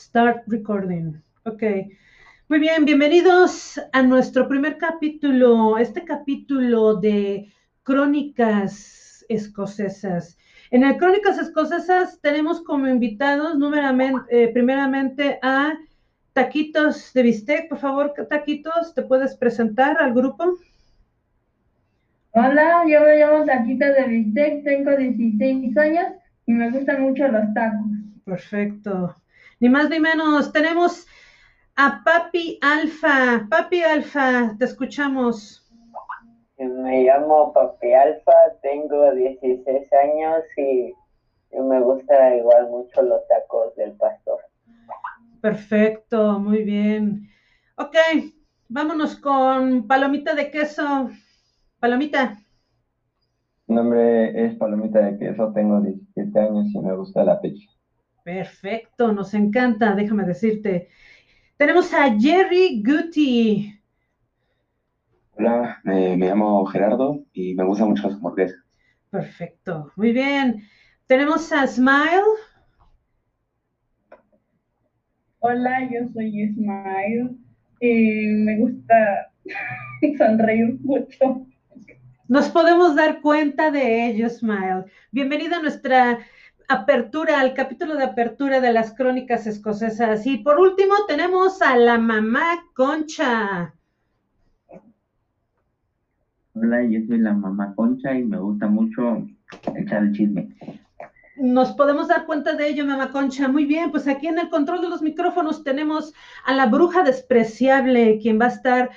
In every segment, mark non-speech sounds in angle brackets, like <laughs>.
Start recording. Ok. Muy bien, bienvenidos a nuestro primer capítulo, este capítulo de Crónicas Escocesas. En el Crónicas Escocesas tenemos como invitados, eh, primeramente, a Taquitos de Bistec. Por favor, Taquitos, ¿te puedes presentar al grupo? Hola, yo me llamo Taquitos de Bistec, tengo 16 años y me gustan mucho los tacos. Perfecto. Ni más ni menos, tenemos a Papi Alfa. Papi Alfa, te escuchamos. Me llamo Papi Alfa, tengo 16 años y me gusta igual mucho los tacos del pastor. Perfecto, muy bien. Ok, vámonos con palomita de queso. Palomita. Mi nombre es Palomita de Queso, tengo 17 años y me gusta la pizza. Perfecto, nos encanta, déjame decirte. Tenemos a Jerry Guti. Hola, me llamo Gerardo y me gusta mucho las hamburguesas. Perfecto, muy bien. Tenemos a Smile. Hola, yo soy Smile y me gusta <laughs> sonreír mucho. Nos podemos dar cuenta de ello, Smile. Bienvenida a nuestra apertura, al capítulo de apertura de las crónicas escocesas. Y por último tenemos a la mamá Concha. Hola, yo soy la mamá Concha y me gusta mucho echar el chisme. Nos podemos dar cuenta de ello, mamá Concha. Muy bien, pues aquí en el control de los micrófonos tenemos a la bruja despreciable, quien va a estar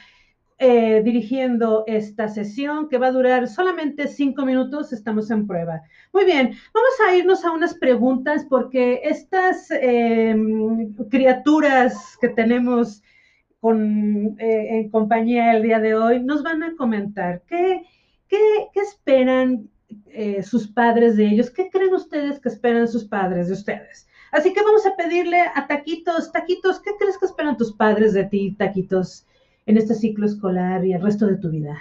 eh, dirigiendo esta sesión que va a durar solamente cinco minutos. Estamos en prueba. Muy bien, vamos a irnos a unas preguntas porque estas em, criaturas que tenemos con, eh, en compañía el día de hoy nos van a comentar qué, qué, qué esperan eh, sus padres de ellos, qué creen ustedes que esperan sus padres de ustedes. Así que vamos a pedirle a Taquitos, Taquitos, ¿qué crees que esperan tus padres de ti, Taquitos? En este ciclo escolar y el resto de tu vida?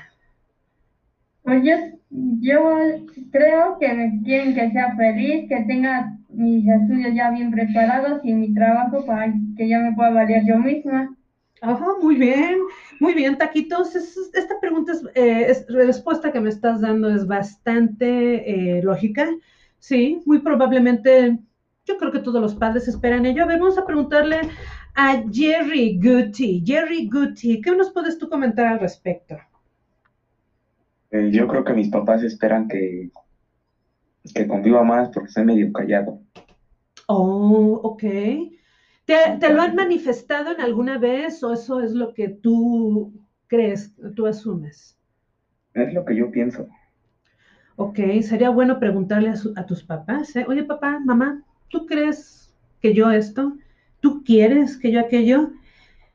Oye, yo creo que me quieren que sea feliz, que tenga mis estudios ya bien preparados y mi trabajo para que ya me pueda valer yo misma. Ajá, muy bien, muy bien, Taquitos. esta pregunta, es, eh, respuesta que me estás dando es bastante eh, lógica. Sí, muy probablemente, yo creo que todos los padres esperan ello. A ver, vamos a preguntarle a Jerry Guti. Jerry Guti, ¿qué nos puedes tú comentar al respecto? Eh, yo creo que mis papás esperan que, que conviva más porque soy medio callado. Oh, ok. ¿Te, lo han manifestado en alguna vez o eso es lo que tú crees, tú asumes? Es lo que yo pienso. Ok, sería bueno preguntarle a, a tus papás, ¿eh? oye papá, mamá, ¿tú crees que yo esto? ¿Tú quieres que yo aquello?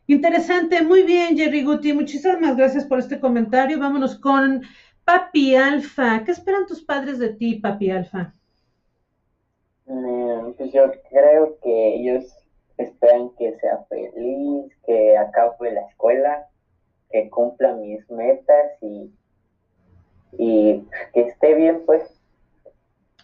Interesante, muy bien, Jerry Guti. Muchísimas gracias por este comentario. Vámonos con Papi Alfa. ¿Qué esperan tus padres de ti, Papi Alfa? Mm, pues yo creo que ellos esperan que sea feliz, que acabe la escuela, que cumpla mis metas y, y que esté bien, pues.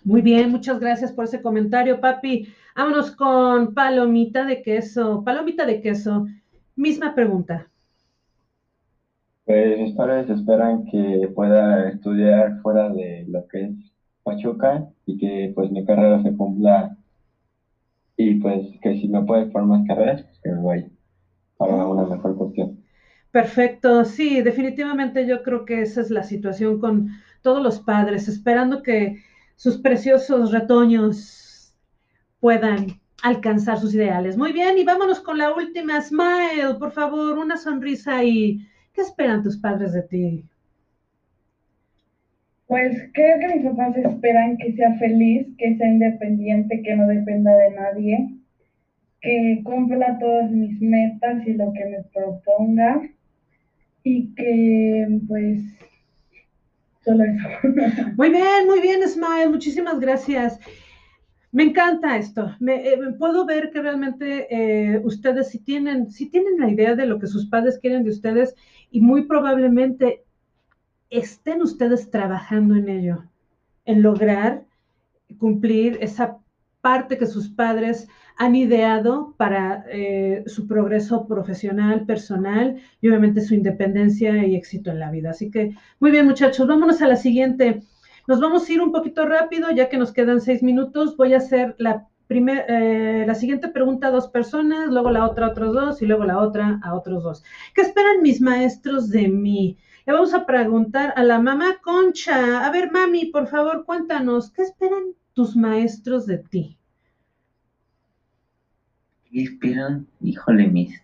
Muy bien, muchas gracias por ese comentario, papi. Vámonos con palomita de queso. Palomita de queso, misma pregunta. Pues mis padres esperan que pueda estudiar fuera de lo que es Pachuca y que pues mi carrera se cumpla y pues que si me puede formar carreras, pues que me vaya para una mejor cuestión. Perfecto, sí, definitivamente yo creo que esa es la situación con todos los padres, esperando que sus preciosos retoños puedan alcanzar sus ideales. Muy bien, y vámonos con la última. Smile, por favor, una sonrisa y ¿qué esperan tus padres de ti? Pues creo que mis papás esperan que sea feliz, que sea independiente, que no dependa de nadie, que cumpla todas mis metas y lo que me proponga y que pues <laughs> Muy bien, muy bien, Smile, muchísimas gracias. Me encanta esto. Me, eh, puedo ver que realmente eh, ustedes si tienen, si tienen la idea de lo que sus padres quieren de ustedes y muy probablemente estén ustedes trabajando en ello, en lograr cumplir esa parte que sus padres han ideado para eh, su progreso profesional, personal y obviamente su independencia y éxito en la vida. Así que, muy bien muchachos, vámonos a la siguiente. Nos vamos a ir un poquito rápido, ya que nos quedan seis minutos. Voy a hacer la, eh, la siguiente pregunta a dos personas, luego la otra a otros dos y luego la otra a otros dos. ¿Qué esperan mis maestros de mí? Le vamos a preguntar a la mamá Concha. A ver, mami, por favor, cuéntanos, ¿qué esperan tus maestros de ti? ¿Qué esperan? Híjole, mis.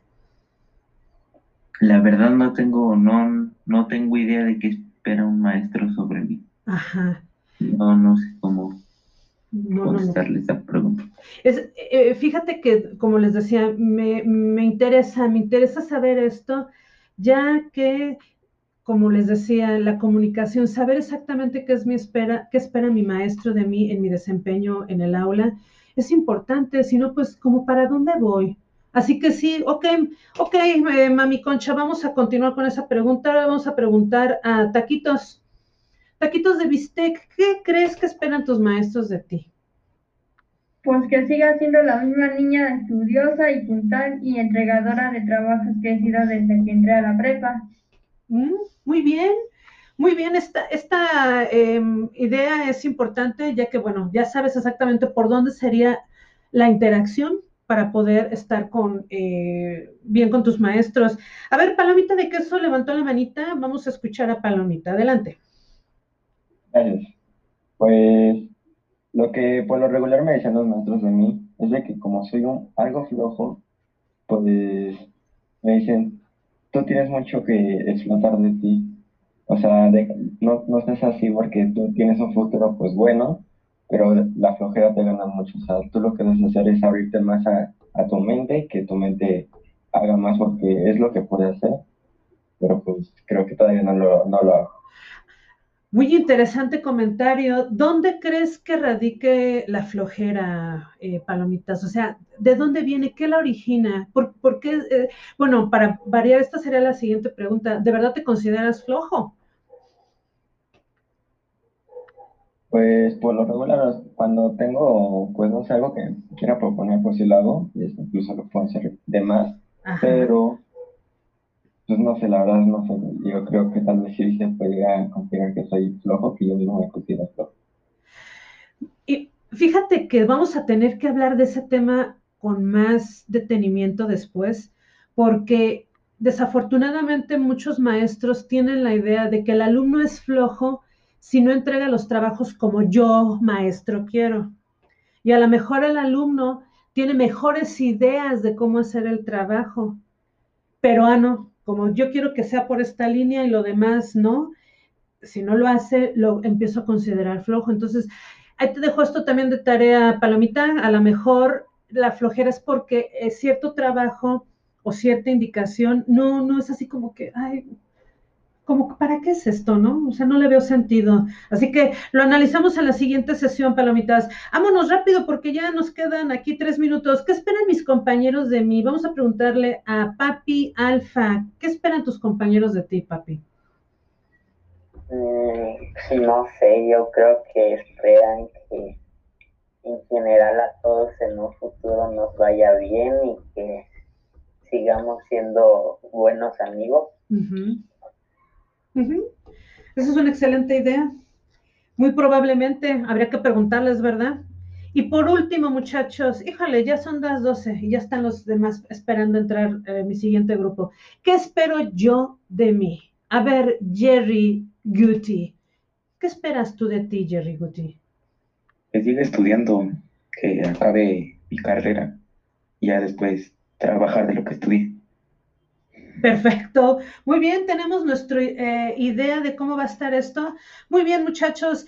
La verdad no tengo, no, no tengo idea de qué espera un maestro sobre mí. Ajá. No, no sé cómo No, no, no. contestarle esa pregunta. Es, eh, fíjate que, como les decía, me, me interesa, me interesa saber esto, ya que, como les decía, la comunicación, saber exactamente qué es mi espera, qué espera mi maestro de mí en mi desempeño en el aula, es importante, si no, pues, como para dónde voy. Así que sí, ok, ok, eh, mami Concha, vamos a continuar con esa pregunta. Ahora vamos a preguntar a Taquitos. Taquitos de Bistec, ¿qué crees que esperan tus maestros de ti? Pues que siga siendo la misma niña estudiosa y puntual y entregadora de trabajos que he sido desde que entré a la prepa. Mm, Muy bien, muy bien. Esta, em, idea es importante ya que, bueno, ya sabes exactamente por dónde sería la interacción para poder estar con, eh, bien con tus maestros. A ver, Palomita de Queso levantó la manita. Vamos a escuchar a Palomita. Adelante. Gracias. Pues lo que por lo regular me decían los maestros de mí es de que como soy un, algo flojo, pues me dicen, tú tienes mucho que explotar de ti. O sea, de- no, no estés así porque tú tienes un futuro pues bueno, pero la flojera te gana mucho. O sea, tú lo que debes hacer es abrirte más a, a tu mente, que tu mente haga más porque es lo que puede hacer. Pero pues creo que todavía no lo, no lo hago. Muy interesante comentario. ¿Dónde crees que radique la flojera, eh, Palomitas? O sea, ¿de dónde viene? ¿Qué la origina? ¿Por, por qué? eh, bueno, para variar, esta sería la siguiente pregunta. ¿De verdad te consideras flojo? Pues por lo regular, cuando tengo, pues no sé, algo que quiera proponer, pues sí lo hago, y esto incluso lo puedo hacer de más, Ajá. pero, pues no sé, la verdad no sé, yo creo que tal vez sí se puede llegar a considerar que soy flojo, que yo mismo me considero flojo. Y fíjate que vamos a tener que hablar de ese tema con más detenimiento después, porque desafortunadamente muchos maestros tienen la idea de que el alumno es flojo si no entrega los trabajos como yo, maestro, quiero. Y a lo mejor el alumno tiene mejores ideas de cómo hacer el trabajo, pero ah, no, como yo quiero que sea por esta línea y lo demás no, si no lo hace, lo empiezo a considerar flojo. Entonces, ahí te dejo esto también de tarea, Palomita. A lo mejor la flojera es porque eh, cierto trabajo o cierta indicación no, no es así como que, ay, como, ¿para qué es esto, no? O sea, no le veo sentido. Así que lo analizamos en la siguiente sesión, Palomitas. Vámonos rápido porque ya nos quedan aquí tres minutos. ¿Qué esperan mis compañeros de mí? Vamos a preguntarle a Papi Alfa. ¿Qué esperan tus compañeros de ti, Papi? Mm, no sé, yo creo que esperan que en general a todos en un futuro nos vaya bien y que sigamos siendo buenos amigos. Esa es una excelente idea. Muy probablemente habría que preguntarles, ¿verdad? Y por último, muchachos, híjole, ya son las 12 y ya están los demás esperando entrar eh, mi siguiente grupo. ¿Qué espero yo de mí? A ver, Jerry Guti, ¿qué esperas tú de ti, Jerry Guti? Que siga estudiando, que acabe mi carrera y ya después trabajar de lo que estudié. Perfecto. Muy bien, tenemos nuestra eh, idea de cómo va a estar esto. Muy bien, muchachos.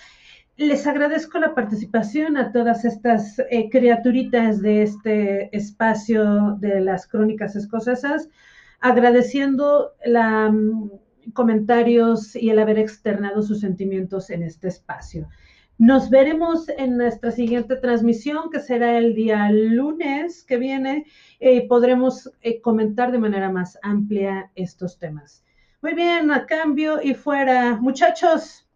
Les agradezco la participación a todas estas eh, criaturitas de este espacio de las crónicas escocesas, agradeciendo la, mm, comentarios y el haber externado sus sentimientos en este espacio. Nos veremos en nuestra siguiente transmisión, que será el día lunes que viene. Eh, podremos eh, comentar de manera más amplia estos temas. Muy bien, a cambio y fuera. Muchachos,